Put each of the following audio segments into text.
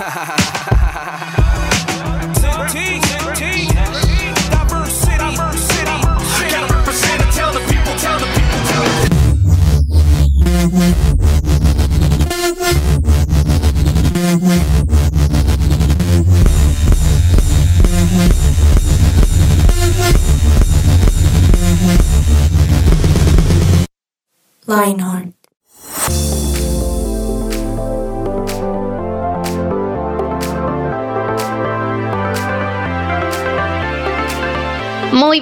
ha ha ha ha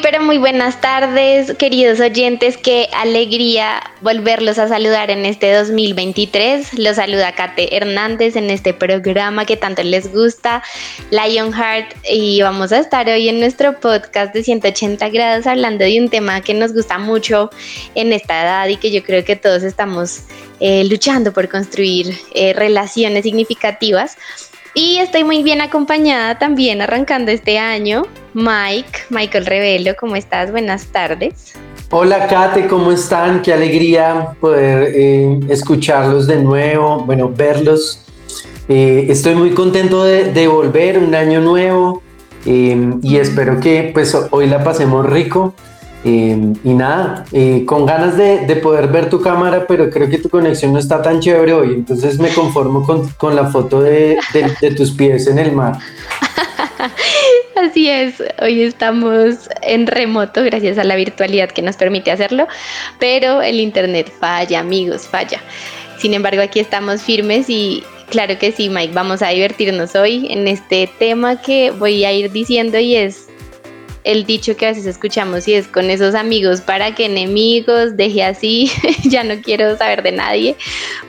Pero muy buenas tardes, queridos oyentes. Qué alegría volverlos a saludar en este 2023. Los saluda Kate Hernández en este programa que tanto les gusta, Lionheart. Y vamos a estar hoy en nuestro podcast de 180 grados hablando de un tema que nos gusta mucho en esta edad y que yo creo que todos estamos eh, luchando por construir eh, relaciones significativas. Y estoy muy bien acompañada también arrancando este año. Mike, Michael Revelo, ¿cómo estás? Buenas tardes. Hola Kate, ¿cómo están? Qué alegría poder eh, escucharlos de nuevo, bueno, verlos. Eh, estoy muy contento de, volver, un año nuevo eh, y espero que pues hoy la pasemos rico. Em, y nada, eh, con ganas de, poder ver tu cámara, pero creo que tu conexión no está tan chévere hoy, entonces me conformo con, la foto de, tus pies en el mar. Así es, hoy estamos en remoto gracias a la virtualidad que nos permite hacerlo, pero el internet falla, amigos, falla. Sin embargo, aquí estamos firmes y claro que sí, Mike, vamos a divertirnos hoy en este tema que voy a ir diciendo y es el dicho que a veces escuchamos y es con esos amigos para que enemigos, deje así, ya no quiero saber de nadie,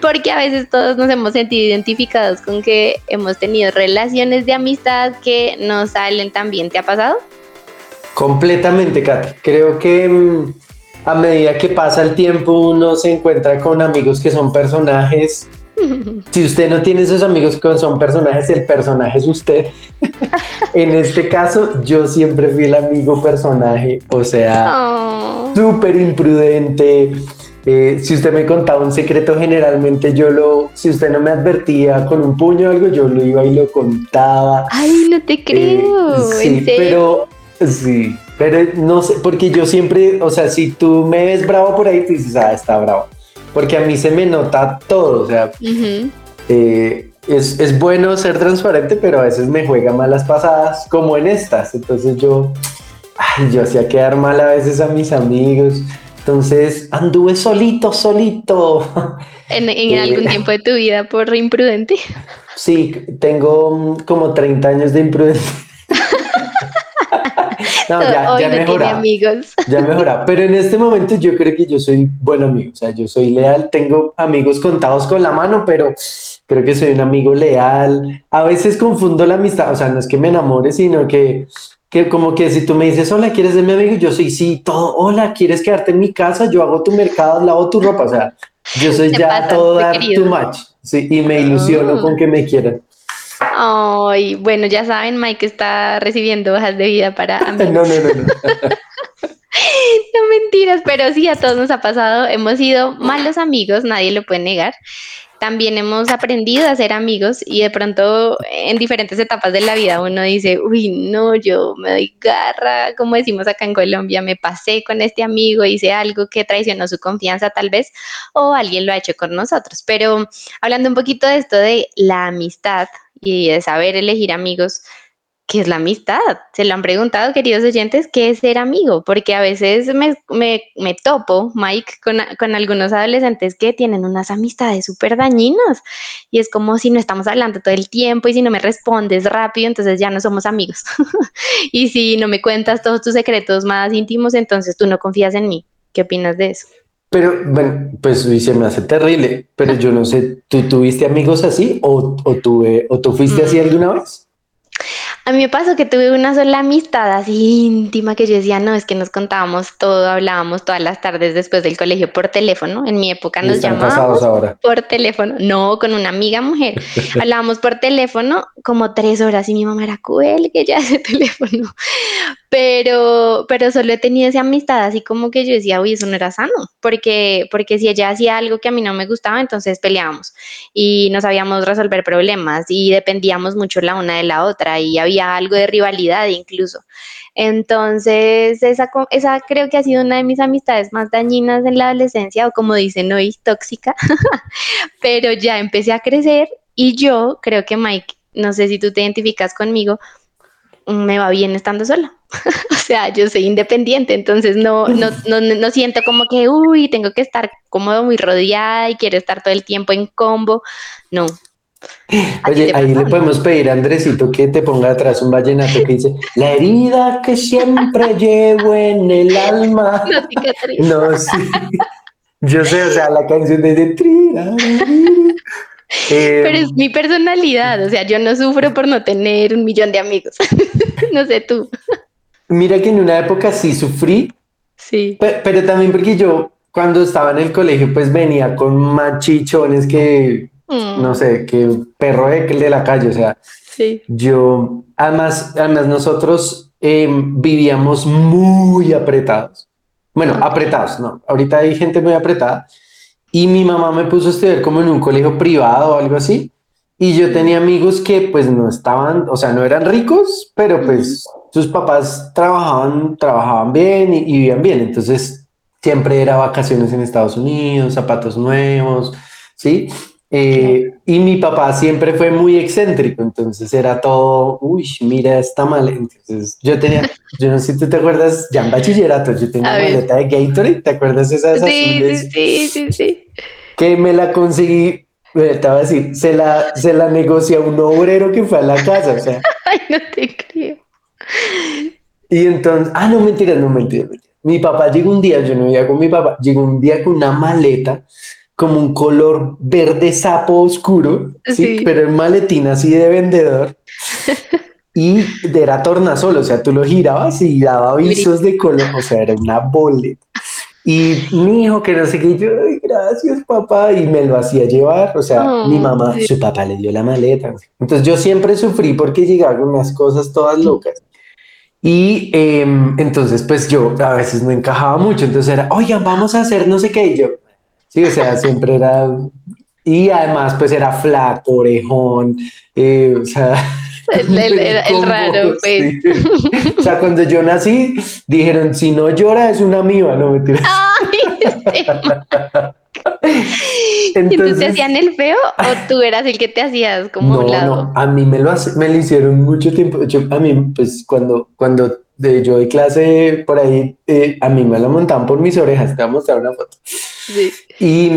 porque a veces todos nos hemos sentido identificados con que hemos tenido relaciones de amistad que no salen tan bien. ¿Te ha pasado? Completamente, Kat. Creo que mm, a medida que pasa el tiempo uno se encuentra con amigos que son personajes si usted no tiene esos amigos que son personajes, el personaje es usted. en este caso, yo siempre fui el amigo personaje, o sea, oh. súper imprudente. Eh, si usted me contaba un secreto, generalmente yo lo, si usted no me advertía con un puño o algo, yo lo iba y lo contaba. Ay, no te creo. Eh, sí, pero sí, pero no sé, porque yo siempre, o sea, si tú me ves bravo por ahí, tú dices, ah, está bravo porque a mí se me nota todo, o sea, eh, es, es, bueno ser transparente, pero a veces me juega malas pasadas, como en estas, entonces yo, ay, yo hacía quedar mal a veces a mis amigos, entonces anduve solito, solito. ¿En, en algún eh, tiempo de tu vida por imprudente? Sí, tengo como 30 años de imprudencia. No, ya, Hoy ya no amigos. Ya mejora. Pero en este momento yo creo que yo soy buen amigo. O sea, yo soy leal. Tengo amigos contados con la mano, pero creo que soy un amigo leal. A veces confundo la amistad. O sea, no es que me enamore, sino que, que como que si tú me dices, hola, ¿quieres ser mi amigo? Yo soy sí, todo. Hola, ¿quieres quedarte en mi casa? Yo hago tu mercado, lavo tu ropa. O sea, yo soy ya todo dar too much. Sí, y me ilusiono ah. con que me quieran. Ay, bueno, ya saben, Mike está recibiendo hojas de vida para amigos. No, no, no, no. no mentiras, pero sí, a todos nos ha pasado. Hemos sido malos amigos, nadie lo puede negar también hemos aprendido a ser amigos y de pronto en diferentes etapas de la vida uno dice, uy, no, yo me doy garra, como decimos acá en Colombia, me pasé con este amigo, hice algo que traicionó su confianza tal vez, o alguien lo ha hecho con nosotros. Pero hablando un poquito de esto de la amistad y de saber elegir amigos, ¿qué es la amistad? Se lo han preguntado, queridos oyentes, ¿qué es ser amigo? Porque a veces me, me, topo, Mike, con, con, algunos adolescentes que tienen unas amistades súper dañinas y es como si no estamos hablando todo el tiempo y si no me respondes rápido, entonces ya no somos amigos. y si no me cuentas todos tus secretos más íntimos, entonces tú no confías en mí. ¿Qué opinas de eso? Pero bueno, pues se me hace terrible, pero yo no sé, ¿tú tuviste amigos así o, o, tuve, o tú fuiste así mm. alguna vez? A mí me pasó que tuve una sola amistad así íntima que yo decía, no, es que nos contábamos todo, hablábamos todas las tardes después del colegio por teléfono. En mi época nos llamábamos por teléfono. No, con una amiga mujer. hablábamos por teléfono como tres horas y mi mamá era cruel que ya ese teléfono. Pero, pero solo he tenido esa amistad así como que yo decía, uy, eso no era sano, porque, porque si ella hacía algo que a mí no me gustaba, entonces peleábamos y no sabíamos resolver problemas y dependíamos mucho la una de la otra y había algo de rivalidad incluso. Entonces, esa, esa creo que ha sido una de mis amistades más dañinas en la adolescencia, o como dicen hoy, tóxica, pero ya empecé a crecer y yo creo que Mike, no sé si tú te identificas conmigo, me va bien estando sola. o sea, yo soy independiente, entonces no, no, no, no, siento como que, uy, tengo que estar cómodo, muy rodeada y quiero estar todo el tiempo en combo. No, Oye, ahí le podemos pedir a Andresito que te ponga atrás un vallenato que dice La herida que siempre llevo en el alma. No, sí. Yo sé, o sea, la canción de eh, Pero es mi personalidad, o sea, yo no sufro por no tener un millón de amigos. no sé tú. Mira que en una época sí sufrí. Sí. Pero, también porque yo cuando estaba en el colegio pues venía con machichones que Mm. no sé, que perro de, la calle, o sea, sí. yo, además, además nosotros em, vivíamos muy apretados. Bueno, apretados, no, ahorita hay gente muy apretada. Y mi mamá me puso a estudiar como en un colegio privado o algo así. Y yo tenía amigos que pues no estaban, o sea, no eran ricos, pero pues sus papás trabajaban, trabajaban bien y, y vivían bien. Entonces siempre era vacaciones en Estados Unidos, zapatos nuevos, ¿sí? Eh, y mi papá siempre fue muy excéntrico, entonces era todo, uy, mira, está mal. Entonces yo tenía, yo no sé si tú te acuerdas, ya en bachillerato, yo tenía una maleta de Gatorade, ¿te acuerdas esas sí, Sí, sí, sí. Que me la conseguí, te voy a decir, se la, se la negocia un obrero que fue a la casa, o sea. Ay, no te creo. Y entonces, ah, no, mentira, no, mentira, mentira. Mi papá llegó un día, yo no iba con mi papá, llegó un día con una maleta como un color verde sapo oscuro, ¿sí? pero en maletín así de vendedor. y era tornasol, o sea, tú lo girabas y daba avisos de color, o sea, era una boleta. Y mi hijo, que no sé qué, yo, gracias papá, y me lo hacía llevar, o sea, mi oh, mamá, su papá le dio la maleta. Entonces yo siempre sufrí porque llegaban unas cosas todas locas. Y em, entonces, pues yo a veces no encajaba mucho, entonces era, oigan, vamos a hacer no sé qué, y yo, Sí, o sea, siempre era. Y además, pues era flaco, orejón, eh, o sea. El, raro, pues. O sea, cuando yo nací, dijeron: si no llora, es una amiga, no me tiras. Entonces, ¿Y te hacían el feo o tú eras el que te hacías como no, un lado? No, a mí me lo, me lo hicieron mucho tiempo. Yo, a mí, pues cuando, cuando de, yo de clase por ahí, eh, a mí me lo montaban por mis orejas. Te voy a mostrar una foto. Y,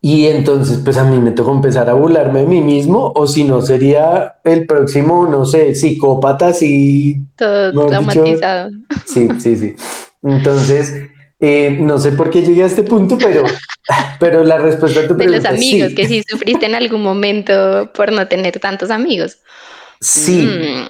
y entonces, pues a mí me tocó empezar a burlarme de mí mismo, o si no, sería el próximo, no sé, psicópata, así. Todo traumatizado. sí, sí, sí. Entonces, eh, no sé por qué llegué a este punto, pero, pero la respuesta a tu pregunta. De los amigos, que sí sufriste en algún momento por no tener tantos amigos. Sí. Mm.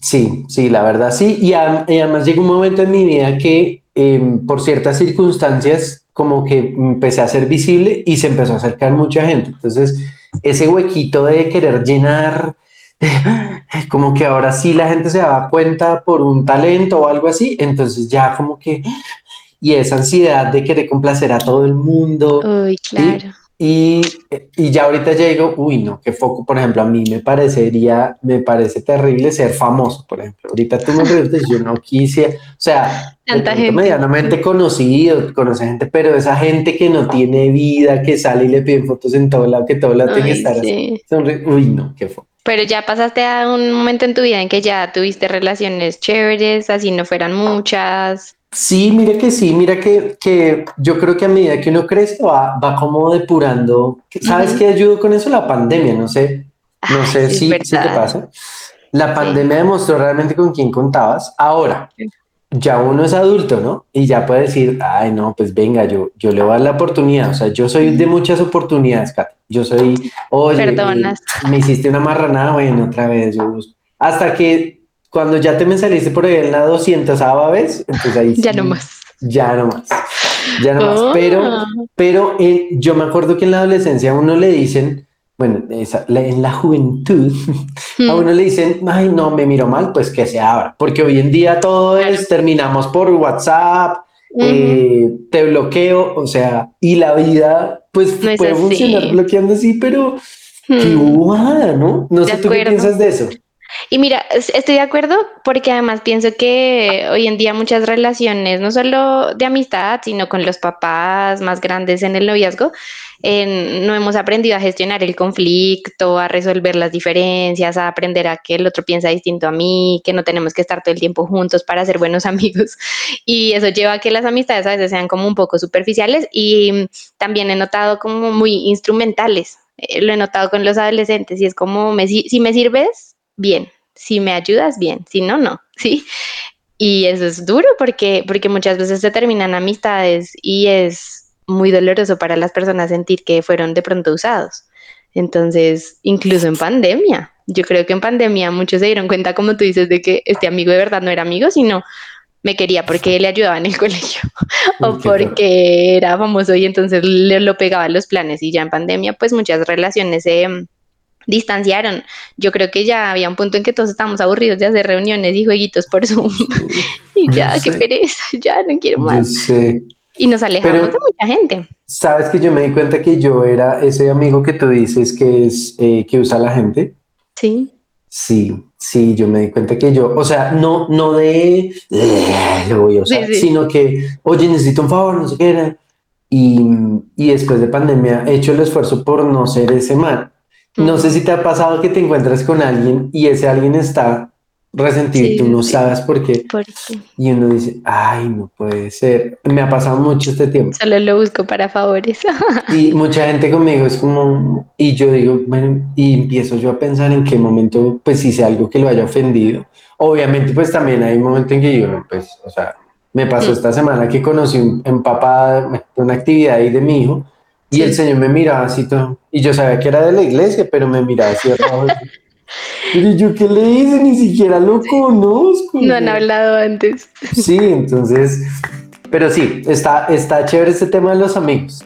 Sí, sí, la verdad sí. Y, además llegó un momento en mi vida que em, por ciertas circunstancias como que empecé a ser visible y se empezó a acercar mucha gente. Entonces, ese huequito de querer llenar, como que ahora sí la gente se da cuenta por un talento o algo así, entonces ya como que, y esa ansiedad de querer complacer a todo el mundo. Uy, claro. Y, y, ya ahorita ya digo, uy, no, qué foco, por ejemplo, a mí me parecería, me parece terrible ser famoso, por ejemplo. Ahorita tú me preguntas, yo no quise, o sea, Tanta gente. medianamente conocido, conoce gente, pero esa gente que no tiene vida, que sale y le piden fotos en todo lado, que todo lado tiene que estar así. Uy, no, qué foco. Pero ya pasaste a un momento en tu vida en que ya tuviste relaciones chéveres, así no fueran muchas. Sí, mira que sí, mira que, que yo creo que a medida que uno crece va, va como depurando. ¿Sabes qué ayudó con eso? La pandemia, no sé, no sé si, si, te pasa. La pandemia demostró realmente con quién contabas. Ahora, ya uno es adulto, ¿no? Y ya puede decir, ay, no, pues venga, yo, yo le voy a dar la oportunidad. O sea, yo soy de muchas oportunidades, Kat. Yo soy, oye, eh, me hiciste una marranada, bueno, otra vez. Yo, hasta que cuando ya te me saliste por ahí en la 200 vez, entonces ahí ya no más. Ya no más. Ya no más. Pero, ah. pero eh, yo me acuerdo que en la adolescencia a uno le dicen, bueno, en la juventud, a hmm. uno le dicen, ay, no, me miro mal, pues que se abra, porque hoy en día todo es, terminamos por WhatsApp, eh, te bloqueo, o sea, y la vida, pues puede funcionar bloqueando así, pero qué hmm. ¿no? No sé, ¿tú qué piensas de eso? Y mira, estoy de acuerdo porque además pienso que hoy en día muchas relaciones, no solo de amistad, sino con los papás más grandes en el noviazgo, no hemos aprendido a gestionar el conflicto, a resolver las diferencias, a aprender a que el otro piensa distinto a mí, que no tenemos que estar todo el tiempo juntos para ser buenos amigos. Y eso lleva a que las amistades a veces sean como un poco superficiales y también he notado como muy instrumentales. Eh, lo he notado con los adolescentes y es como, si me sirves, bien. Si me ayudas, bien. Si no, no. Sí. Y eso es duro porque, porque muchas veces se terminan amistades y es muy doloroso para las personas sentir que fueron de pronto usados. Entonces, incluso en pandemia, yo creo que en pandemia muchos se dieron cuenta, como tú dices, de que este amigo de verdad no era amigo, sino me quería porque le ayudaba en el colegio o porque era famoso y entonces le lo pegaba los planes. Y ya en pandemia, pues muchas relaciones se distanciaron. Yo creo que ya había un punto en que todos estábamos aburridos de hacer reuniones y jueguitos por Zoom. y ya, qué pereza, ya no quiero más. Y nos alejamos de mucha gente. Sabes que yo me di cuenta que yo era ese amigo que tú dices que es eh, que usa la gente. Sí. Sí, sí, yo me di cuenta que yo, o sea, no, no de lo voy a usar, sino que, oye, necesito un favor, no sé qué era. Y, y después de pandemia he hecho el esfuerzo por no ser ese mal no sé si te ha pasado que te encuentras con alguien y ese alguien está resentido y tú no sabes por qué. Y uno dice, ay, no puede ser. Me ha pasado mucho este tiempo. Solo lo busco para favores. y mucha gente conmigo es como, y yo digo, bueno, y empiezo yo a pensar en qué momento, pues hice algo que lo haya ofendido. Obviamente, pues también hay un momento en que yo, pues, o sea, me pasó esta semana que conocí un, papá, una actividad ahí de mi hijo y el Señor me miraba así todo. Y yo sabía que era de la iglesia, pero me miraba así abajo. pero yo, ¿qué le hice? Ni siquiera lo conozco. No han hablado antes. Sí, entonces. Pero sí, está, está chévere este tema de los amigos.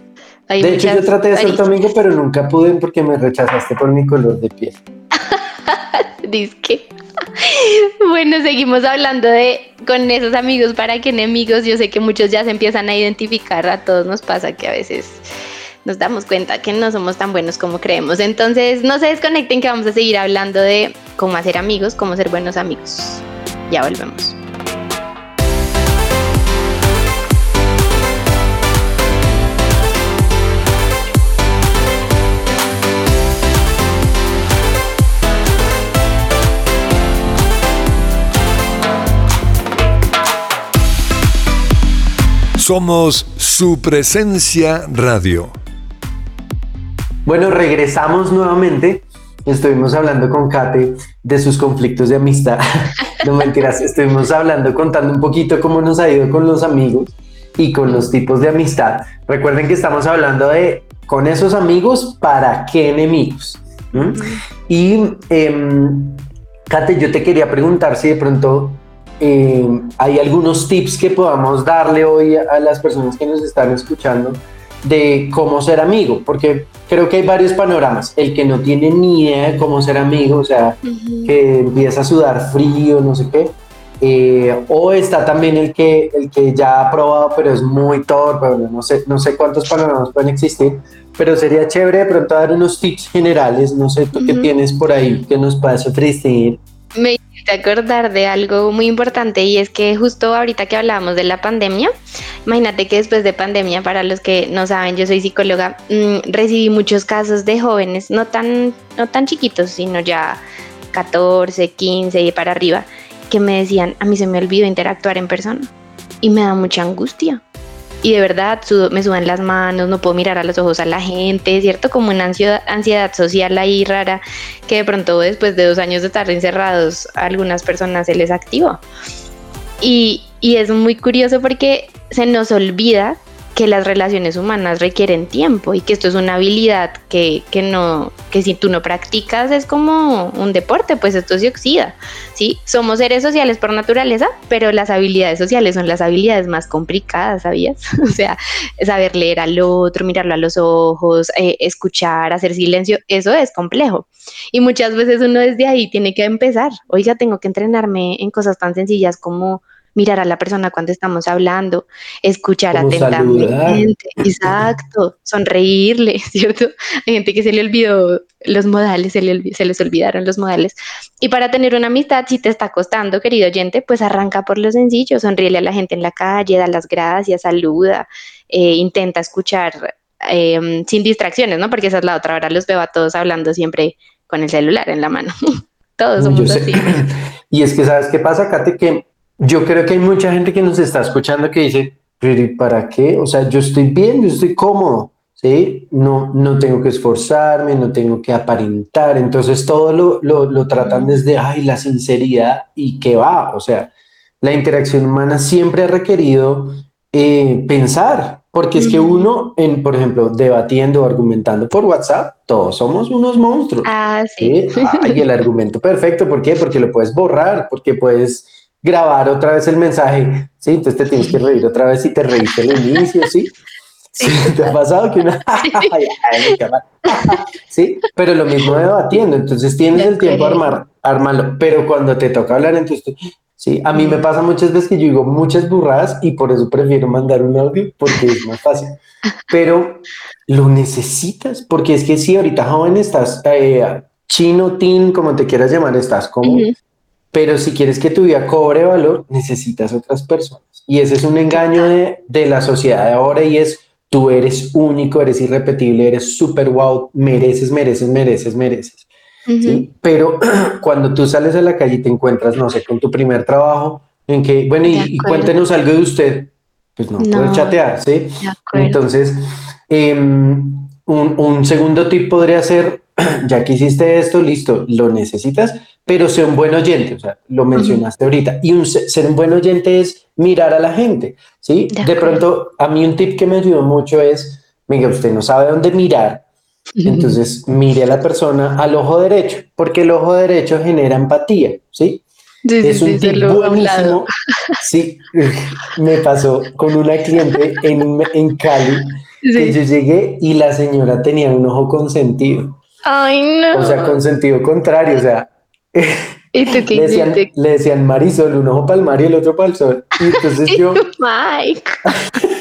de hecho, yo traté de ser tu amigo, pero nunca pude porque me rechazaste por mi color de piel. Disque. Bueno, seguimos hablando de con esos amigos para que enemigos. Yo sé que muchos ya se empiezan a identificar. A todos nos pasa que a veces nos damos cuenta que no somos tan buenos como creemos. Entonces, no se desconecten que vamos a seguir hablando de cómo hacer amigos, cómo ser buenos amigos. Ya volvemos. Somos su presencia radio. Bueno, regresamos nuevamente. Estuvimos hablando con Kate de sus conflictos de amistad. no mentiras, estuvimos hablando, contando un poquito cómo nos ha ido con los amigos y con los tipos de amistad. Recuerden que estamos hablando de con esos amigos, ¿para qué enemigos? Y em, Kate, yo te quería preguntar si de pronto em, hay algunos tips que podamos darle hoy a las personas que nos están escuchando de cómo ser amigo, porque creo que hay varios panoramas. El que no tiene ni idea de cómo ser amigo, o sea, que empieza a sudar frío, no sé qué. Eh, o está también el que, el que ya ha probado, pero es muy torpe, no sé, no sé cuántos panoramas pueden existir, pero sería chévere de pronto dar unos tips generales, no sé tú qué tienes por ahí que nos puedas ofrecer. Me acordar de algo muy importante y es que justo ahorita que hablábamos de la pandemia, imagínate que después de pandemia, para los que no saben, yo soy psicóloga, mm, recibí muchos casos de jóvenes, no tan, no tan chiquitos, sino ya 14, 15 y para arriba, que me decían, a mí se me olvidó interactuar en persona y me da mucha angustia y de verdad me sudan las manos, no puedo mirar a los ojos a la gente, ¿cierto? Como una ansiedad, ansiedad social ahí rara que de pronto después de dos años de estar encerrados a algunas personas se les activa. Y, y es muy curioso porque se nos olvida que las relaciones humanas requieren tiempo y que esto es una habilidad que, que, no, que si tú no practicas es como un deporte, pues esto se oxida, ¿sí? Somos seres sociales por naturaleza, pero las habilidades sociales son las habilidades más complicadas, ¿sabías? o sea, saber leer al otro, mirarlo a los ojos, eh, escuchar, hacer silencio, eso es complejo. Y muchas veces uno desde ahí tiene que empezar, oiga, tengo que entrenarme en cosas tan sencillas como mirar a la persona cuando estamos hablando, escuchar atentamente, exacto, sonreírle, ¿cierto? Hay gente que se le olvidó los modales, se, les olvidaron los modales. Y para tener una amistad, si te está costando, querido oyente, pues arranca por lo sencillo, sonríele a la gente en la calle, da las gracias, saluda, eh, intenta escuchar em, sin distracciones, ¿no? Porque esa es la otra, ahora los veo a todos hablando siempre con el celular en la mano. todos somos así. Y es que, ¿sabes qué pasa, Kate? Que yo creo que hay mucha gente que nos está escuchando que dice, pero para qué? O sea, yo estoy bien, yo estoy cómodo, ¿sí? No, no tengo que esforzarme, no tengo que aparentar. Entonces todo lo, lo, lo tratan desde, ay, la sinceridad y qué va. O sea, la interacción humana siempre ha requerido eh, pensar, porque es que uno, en, por ejemplo, debatiendo o argumentando por WhatsApp, todos somos unos monstruos. Ah, sí. y el argumento perfecto, ¿por qué? Porque lo puedes borrar, porque puedes grabar otra vez el mensaje, ¿sí? Entonces te tienes que reír otra vez y te reíste al inicio, ¿sí? Sí. ¿Te ha pasado que una... sí, pero lo mismo debatiendo, entonces tienes el tiempo a armar, armarlo, pero cuando te toca hablar, entonces, sí, a mí me pasa muchas veces que yo digo muchas burradas y por eso prefiero mandar un audio porque es más fácil, pero lo necesitas, porque es que si ahorita joven estás eh, chino, teen, como te quieras llamar, estás como pero si quieres que tu vida cobre valor, necesitas otras personas. Y ese es un engaño de, de la sociedad de ahora y es tú eres único, eres irrepetible, eres súper wow, mereces, mereces, mereces, mereces. ¿sí? Pero cuando tú sales a la calle y te encuentras, no sé, con tu primer trabajo, en que, bueno, y, cuéntenos algo de usted, pues no, no. puedes chatear, ¿sí? Entonces, um, un, un segundo tip podría ser, ya que hiciste esto, listo, lo necesitas, pero sé un buen oyente, o sea, lo mencionaste ahorita. Y un, ser un buen oyente es mirar a la gente, ¿sí? De, pronto, a mí un tip que me ayudó mucho es, venga, usted no sabe dónde mirar, entonces mire a la persona al ojo derecho, porque el ojo derecho genera empatía, ¿sí? es un tip buenísimo. Sí, me pasó con una cliente en, en Cali, que yo llegué y la señora tenía un ojo consentido. Ay, no. O sea, con sentido contrario, o sea. ¿Y tú qué le, decían, le decían Marisol, un ojo para el mar y el otro para el sol. Y entonces yo. Mike.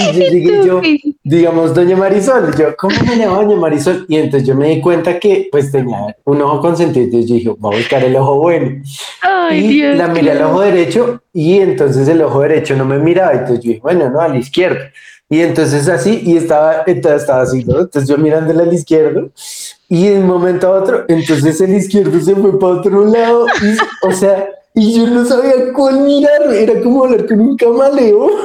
y yo llegué yo, digamos, doña Marisol, yo, ¿cómo me llamo doña Marisol? Y entonces yo me di cuenta que pues tenía un ojo consentido, entonces yo dije, voy a buscar el ojo bueno. Ay, y Dios la miré al ojo derecho y entonces el ojo derecho no me miraba, entonces yo dije, bueno, no, a la izquierda. Y entonces así, y estaba, entonces estaba así, ¿no? Entonces yo mirándole al izquierdo, y de un momento a otro, entonces el izquierdo se fue para otro lado, y, o sea, y yo no sabía cuál mirar, era como hablar con un camaleo.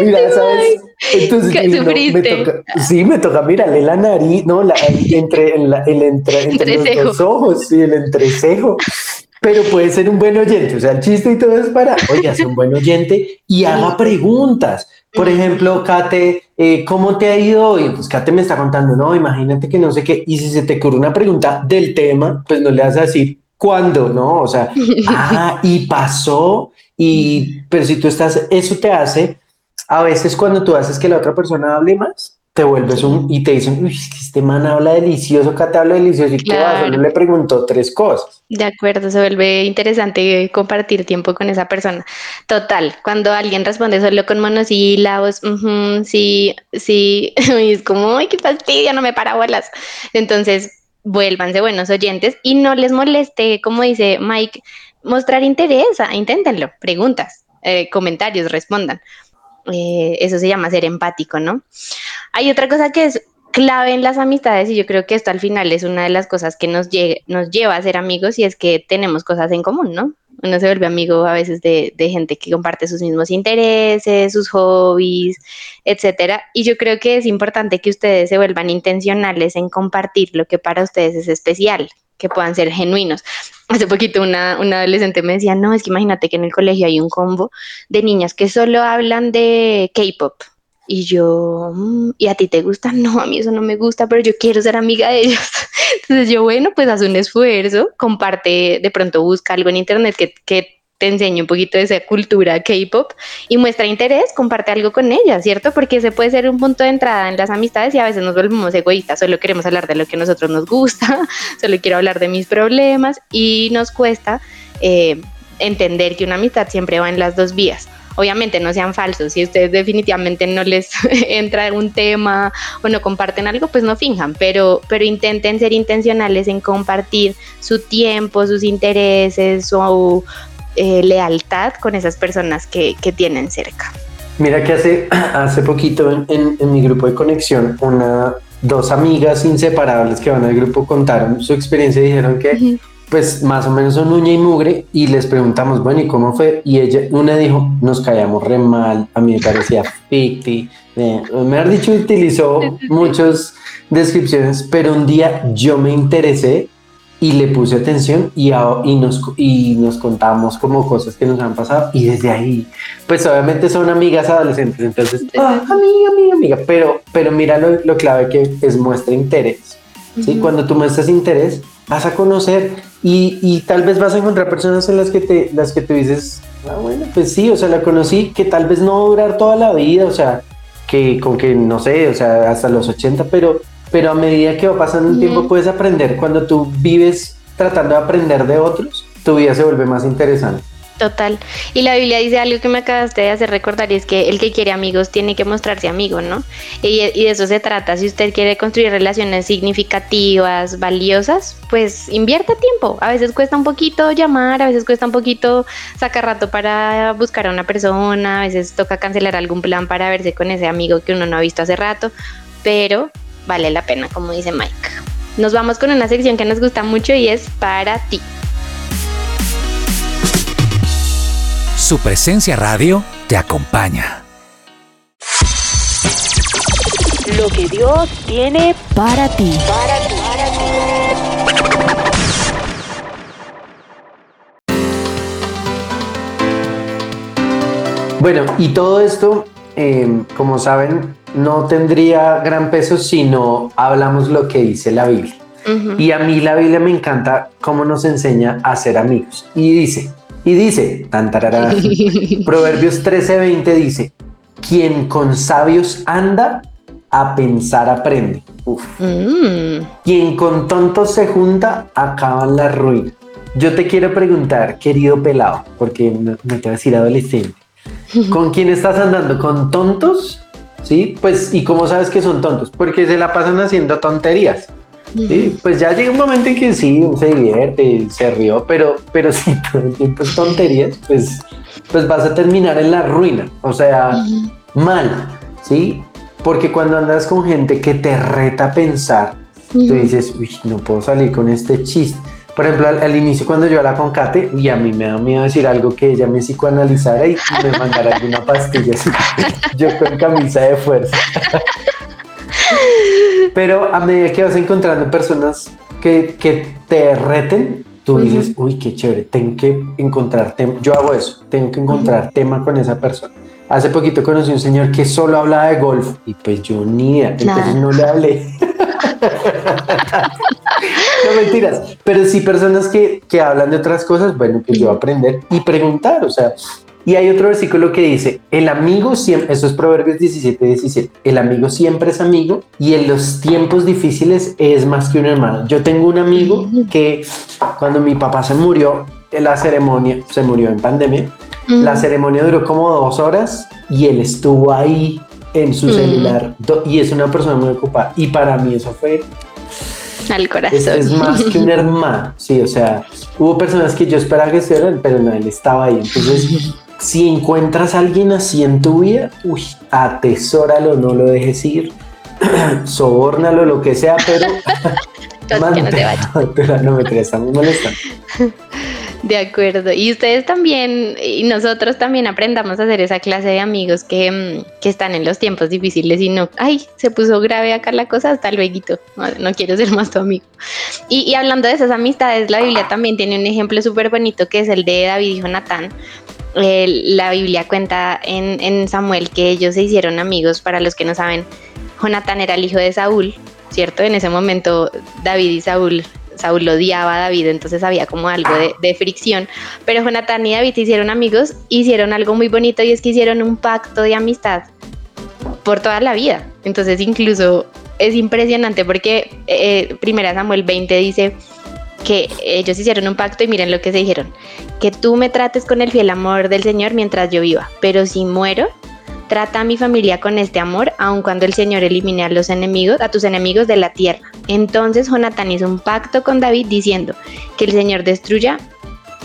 Mira, ¿sabes? Entonces, no, me toca, sí, me toca mirarle la nariz, no, la, entre, el, el entre, entre los dos ojos, sí, el entrecejo pero puede ser un buen oyente. O sea, el chiste y todo es para, oye, ser un buen oyente y haga preguntas. Por ejemplo, Kate, eh, ¿cómo te ha ido hoy? Pues Kate me está contando, no, imagínate que no sé qué. Y si se te ocurre una pregunta del tema, pues no le vas a decir cuándo, ¿no? O sea, ah, y pasó. Y, pero si tú estás, eso te hace, a veces cuando tú haces que la otra persona hable más, te vuelves un y te dicen, uy, este man habla delicioso, te habla delicioso y claro. Solo le preguntó tres cosas. De acuerdo, se vuelve interesante compartir tiempo con esa persona. Total, cuando alguien responde solo con monosílabos, uh sí, sí, es como, ay, qué fastidio, no me para bolas. Entonces, vuélvanse buenos oyentes y no les moleste, como dice Mike, mostrar interés, ah, inténtenlo, preguntas, eh, comentarios, respondan. Eh, eso se llama ser empático, ¿no? Hay otra cosa que es clave en las amistades y yo creo que esto al final es una de las cosas que nos, nos lleva a ser amigos y es que tenemos cosas en común, ¿no? Uno se vuelve amigo a veces de, de, gente que comparte sus mismos intereses, sus hobbies, etcétera. Y yo creo que es importante que ustedes se vuelvan intencionales en compartir lo que para ustedes es especial, que puedan ser genuinos. Hace poquito una, una, adolescente me decía, no, es que imagínate que en el colegio hay un combo de niñas que solo hablan de K-pop. Y yo, mm, ¿y a ti te gusta? No, a mí eso no me gusta, pero yo quiero ser amiga de ellos. Entonces yo, bueno, pues haz un esfuerzo, comparte, de pronto busca algo en internet que, que te enseñe un poquito de esa cultura K-pop y muestra interés, comparte algo con ella, ¿cierto? Porque ese puede ser un punto de entrada en las amistades y a veces nos volvemos egoístas, solo queremos hablar de lo que a nosotros nos gusta, solo quiero hablar de mis problemas y nos cuesta eh, entender que una amistad siempre va en las dos vías. Obviamente no sean falsos, si ustedes definitivamente no les entra un tema o no comparten algo, pues no finjan, pero, pero intenten ser intencionales en compartir su tiempo, sus intereses, su eh, lealtad con esas personas que, tienen cerca. Mira que hace, hace poquito en, mi grupo de conexión, una, dos amigas inseparables que van al grupo contaron su experiencia y dijeron que pues más o menos son uña y mugre y les preguntamos, bueno, ¿y cómo fue? Y ella, una dijo, nos callamos re mal, a mí me parecía ficti, eh, me ha dicho, utilizó muchas descripciones, pero un día yo me interesé y le puse atención y, y, nos, y nos contamos como cosas que nos han pasado y desde ahí, pues obviamente son amigas adolescentes, entonces, ah, amiga, amiga, amiga, pero, pero mira lo, lo clave que es muestra interés, ¿sí? Cuando tú muestras interés, vas a conocer y, y, tal vez vas a encontrar personas en las que te, las que te dices, ah, bueno, pues sí, o sea, la conocí, que tal vez no va a durar toda la vida, o sea, que con que, no sé, o sea, hasta los 80, pero pero a medida que va pasando el tiempo puedes aprender. Cuando tú vives tratando de aprender de otros, tu vida se vuelve más interesante. Total. Y la Biblia dice algo que me acabaste de hacer recordar y es que el que quiere amigos tiene que mostrarse amigo, ¿no? Y, de eso se trata. Si usted quiere construir relaciones significativas, valiosas, pues invierta tiempo. A veces cuesta un poquito llamar, a veces cuesta un poquito sacar rato para buscar a una persona, a veces toca cancelar algún plan para verse con ese amigo que uno no ha visto hace rato, pero vale la pena, como dice Mike. Nos vamos con una sección que nos gusta mucho y es para ti. Su presencia radio te acompaña. Lo que Dios tiene para ti. Para ti. Bueno, y todo esto, eh, como saben, no tendría gran peso si no hablamos lo que dice la Biblia. Y a mí la Biblia me encanta cómo nos enseña a ser amigos. Y dice, y dice, tan Proverbios 13:20 dice, quien con sabios anda, a pensar aprende. Mm. Quien con tontos se junta, acaba en la ruina. Yo te quiero preguntar, querido pelado, porque no, te vas a decir adolescente, ¿con quién estás andando? ¿Con tontos ¿sí? Pues, ¿y cómo sabes que son tontos? Porque se la pasan haciendo tonterías. ¿sí? Pues ya llega un momento en que sí, se divierte, se rió, pero, pero si todo el tiempo es tonterías, pues, pues vas a terminar en la ruina, o sea, mal, ¿sí? Porque cuando andas con gente que te reta a pensar, tú dices, uy, no puedo salir con este chiste por ejemplo, al, inicio cuando yo la con Kate, y a mí me da miedo decir algo que ella me psicoanalizara y me mandara alguna pastilla así, yo con camisa de fuerza. Pero a medida que vas encontrando personas que, que te reten, tú dices, uy, qué chévere, tengo que encontrar tema. Yo hago eso, tengo que encontrar tema con esa persona. Hace poquito conocí un señor que solo hablaba de golf y pues yo ni idea, entonces no le hablé. no mentiras, pero sí personas que, que hablan de otras cosas, bueno, pues yo aprender y preguntar, o sea, y hay otro versículo que dice, el amigo siempre, eso es Proverbios 17, 17, el amigo siempre es amigo y en los tiempos difíciles es más que un hermano. Yo tengo un amigo que cuando mi papá se murió, en la ceremonia, se murió en pandemia, la ceremonia duró como dos horas y él estuvo ahí en su celular y es una persona muy ocupada. Y para mí eso fue al corazón. Es, más que un hermano, sí, o sea, hubo personas que yo esperaba que estuvieran, pero no, él estaba ahí. Entonces, si encuentras a alguien así en tu vida, uy, atesóralo, no lo dejes ir, sobórnalo, lo que sea, pero que no te no me creas, está muy molestando. De acuerdo. Y ustedes también, y nosotros también aprendamos a hacer esa clase de amigos que, mm, que están en los tiempos difíciles y no, ay, se puso grave acá la cosa, hasta luego, no, no quiero ser más tu amigo. Y, y, hablando de esas amistades, la Biblia también tiene un ejemplo súper bonito que es el de David y Jonatán. la Biblia cuenta en, en Samuel que ellos se hicieron amigos, para los que no saben, Jonatán era el hijo de Saúl, ¿cierto? En ese momento David y Saúl Saúl odiaba a David, entonces había como algo de, fricción. Pero Jonathan y David hicieron amigos, hicieron algo muy bonito y es que hicieron un pacto de amistad por toda la vida. Entonces incluso es impresionante porque eh, Primera Samuel 20 dice que ellos hicieron un pacto y miren lo que se dijeron, que tú me trates con el fiel amor del Señor mientras yo viva, pero si muero, Trata a mi familia con este amor, aun cuando el Señor elimine a los enemigos, a tus enemigos de la tierra. Entonces Jonatán hizo un pacto con David diciendo que el Señor destruya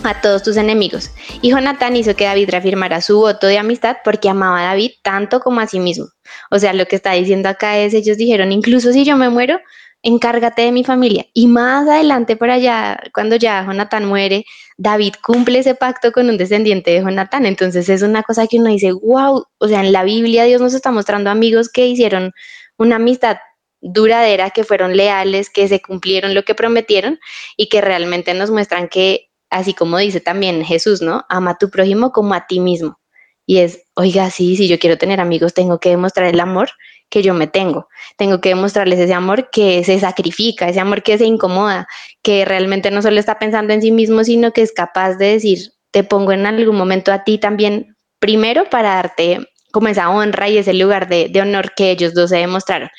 a todos tus enemigos. Y Jonatán hizo que David reafirmara su voto de amistad porque amaba a David tanto como a sí mismo. O sea, lo que está diciendo acá es, ellos dijeron, incluso si yo me muero, encárgate de mi familia. Y más adelante por allá, cuando ya Jonatán muere, David cumple ese pacto con un descendiente de Jonatán. Entonces es una cosa que uno dice, wow, o sea, en la Biblia Dios nos está mostrando amigos que hicieron una amistad duradera, que fueron leales, que se cumplieron lo que prometieron y que realmente nos muestran que, así como dice también Jesús, ¿no? Ama a tu prójimo como a ti mismo. Y es, oiga, sí, si yo quiero tener amigos, tengo que demostrar el amor que yo me tengo. Tengo que demostrarles ese amor que se sacrifica, ese amor que se incomoda, que realmente no solo está pensando en sí mismo, sino que es capaz de decir, te pongo en algún momento a ti también primero para darte como esa honra y ese lugar de, honor que ellos dos se demostraron.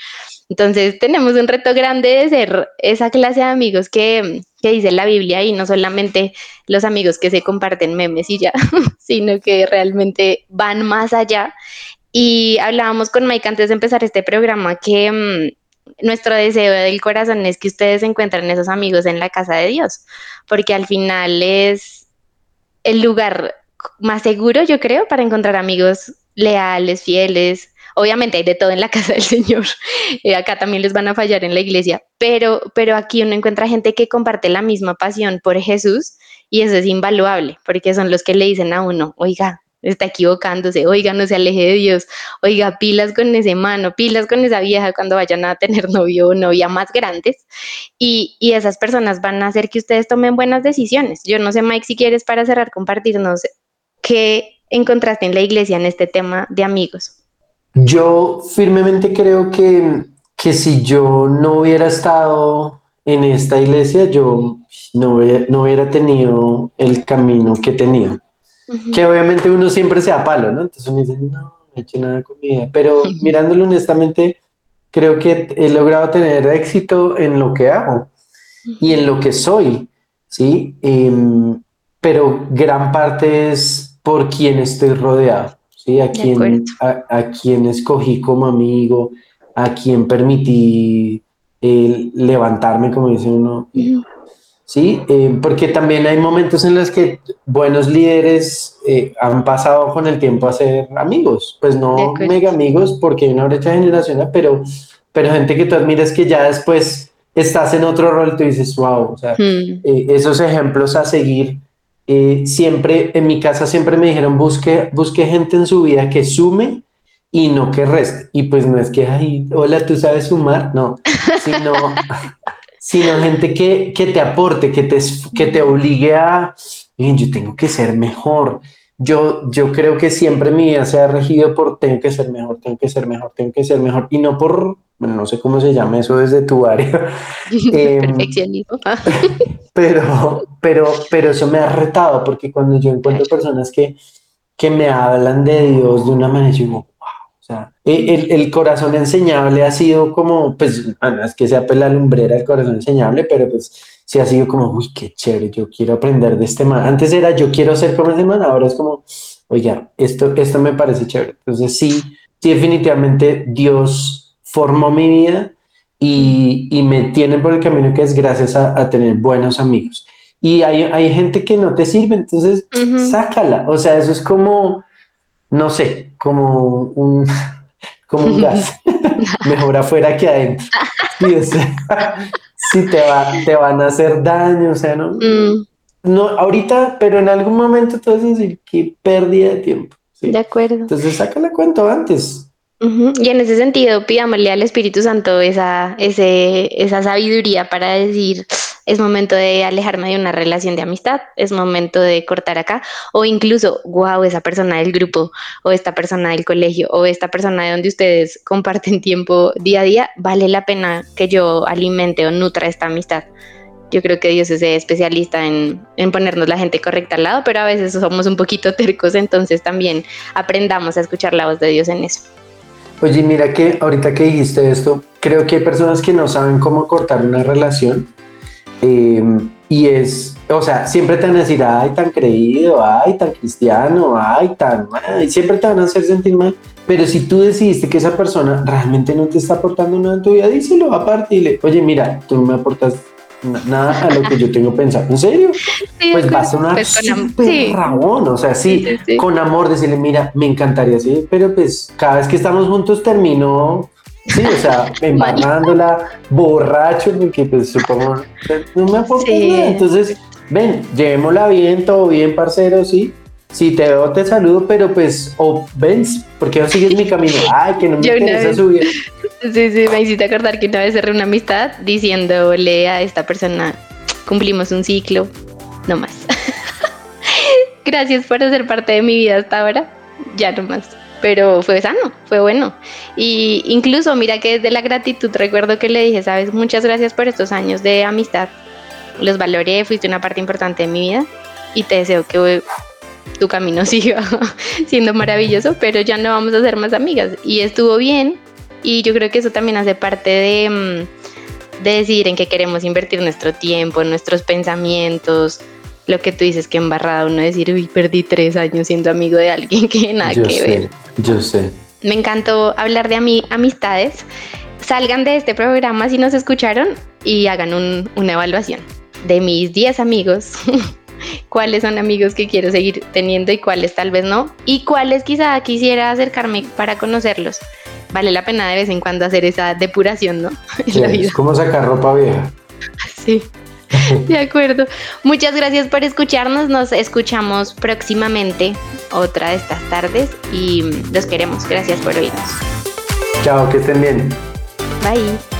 Entonces tenemos un reto grande de ser esa clase de amigos que, que, dice la Biblia y no solamente los amigos que se comparten memes y ya, sino que realmente van más allá y hablábamos con Mike antes de empezar este programa que mm, nuestro deseo del corazón es que ustedes encuentren esos amigos en la casa de Dios, porque al final es el lugar más seguro, yo creo, para encontrar amigos leales, fieles. Obviamente hay de todo en la casa del Señor. Eh, acá también les van a fallar en la iglesia, pero, pero aquí uno encuentra gente que comparte la misma pasión por Jesús y eso es invaluable, porque son los que le dicen a uno, oiga, está equivocándose, oiga, no se aleje de Dios, oiga, pilas con ese mano, pilas con esa vieja cuando vayan a tener novio o novia más grandes. Y, y, esas personas van a hacer que ustedes tomen buenas decisiones. Yo no sé, Mike, si quieres para cerrar, compartirnos qué encontraste en la iglesia en este tema de amigos. Yo firmemente creo que, que si yo no hubiera estado en esta iglesia, yo no no hubiera tenido el camino que que obviamente uno siempre se da palo, ¿no? Entonces uno dice, no, no he hecho nada de comida. Pero mirándolo honestamente, creo que he logrado tener éxito en lo que hago y en lo que soy, ¿sí? Em, pero gran parte es por quien estoy rodeado, ¿sí? A quien, a, quien escogí como amigo, a quien permití eh, levantarme, como dice uno. ¿Sí? Eh, porque también hay momentos en los que buenos líderes eh, han pasado con el tiempo a ser amigos, pues no mega amigos porque hay una brecha generacional, pero, pero gente que tú admiras que ya después estás en otro rol, tú dices, wow, o sea, hmm. eh, esos ejemplos a seguir. siempre, en mi casa siempre me dijeron, busque, busque gente en su vida que sume y no que reste. Y pues no es que, ay, hola, tú sabes sumar, no, sino sino gente que, que te aporte, que te, que te obligue a, yo tengo que ser mejor. Yo, yo creo que siempre mi vida se ha regido por tengo que ser mejor, tengo que ser mejor, tengo que ser mejor, y no por, bueno, no sé cómo se llama eso desde tu área. Em, Perfeccionismo. pero, pero, pero eso me ha retado, porque cuando yo encuentro personas que, que me hablan de Dios de una manera, yo digo, sea, e, el, el, corazón enseñable ha sido como, pues, es que sea pues la lumbrera el corazón enseñable, pero pues sí ha sido como, uy, qué chévere, yo quiero aprender de este man. Antes era yo quiero ser como ese man, ahora es como, oiga, esto, esto me parece chévere. Entonces sí, sí, definitivamente Dios formó mi vida y, y me tiene por el camino que es gracias a, a tener buenos amigos. Y hay, hay, gente que no te sirve, entonces sácala. O sea, eso es como, no sé, como un, como un gas. Mejor afuera que adentro. Sí, o sea, sí te, va, te van a hacer daño, o sea, ¿no? Mm, No, ahorita, pero en algún momento te vas a decir qué pérdida de tiempo. ¿sí? de acuerdo. Entonces sácala cuento antes. Y en ese sentido, pidámosle al Espíritu Santo esa, ese, esa sabiduría para decir, es momento de alejarme de una relación de amistad, es momento de cortar acá, o incluso, wow, esa persona del grupo, o esta persona del colegio, o esta persona de donde ustedes comparten tiempo día a día, vale la pena que yo alimente o nutra esta amistad. Yo creo que Dios es especialista en, en ponernos la gente correcta al lado, pero a veces somos un poquito tercos, entonces también aprendamos a escuchar la voz de Dios en eso. Oye, mira que ahorita que dijiste esto, creo que hay personas que no saben cómo cortar una relación. eh, y es, o sea, siempre te van a decir, ay, tan creído, ay, tan cristiano, ay, tan, ay, siempre te van a hacer sentir mal. Pero si tú decidiste que esa persona realmente no te está aportando nada en tu vida, díselo aparte y dile, oye, mira, tú no me aportas nada a lo que yo tengo pensado. ¿En serio? Pues va a sonar Pues súper sí. rabón, o sea, sí, con amor decirle, mira, me encantaría, sí, pero pues cada vez que estamos juntos termino, sí, o sea, embarrándola, borracho, porque pues supongo, no me nada. Entonces, ven, llevémosla bien, todo bien, parcero, sí. Si te veo, te saludo, pero pues, o ven, porque no sigues mi camino. Ay, que no me Yo interesa vez- su vida. Sí, sí, me hiciste acordar que una vez cerré una amistad diciéndole a esta persona, cumplimos un ciclo, no más. Gracias por ser parte de mi vida hasta ahora, ya no más. Pero fue sano, fue bueno. Y incluso, mira que desde la gratitud recuerdo que le dije, sabes, muchas gracias por estos años de amistad. Los valoré, fuiste una parte importante de mi vida y te deseo que tu camino siga siendo maravilloso, pero ya no vamos a ser más amigas. Y estuvo bien, y yo creo que eso también hace parte de, mm, de decidir en qué queremos invertir nuestro tiempo, nuestros pensamientos. Lo que tú dices que embarrada uno decir, uy, perdí tres años siendo amigo de alguien que nada Yo que sé, ver. yo sé. Me encantó hablar de ami- amistades. Salgan de este programa si nos escucharon y hagan un- una evaluación de mis 10 amigos. cuáles son amigos que quiero seguir teniendo y cuáles tal vez no. Y cuáles quizá quisiera acercarme para conocerlos. Vale la pena de vez en cuando hacer esa depuración, ¿no? La Sí, vida. es como sacar ropa vieja. Sí. De acuerdo. Muchas gracias por escucharnos. Nos escuchamos próximamente otra de estas tardes y los queremos. Gracias por oírnos. Chao, que estén bien. Bye.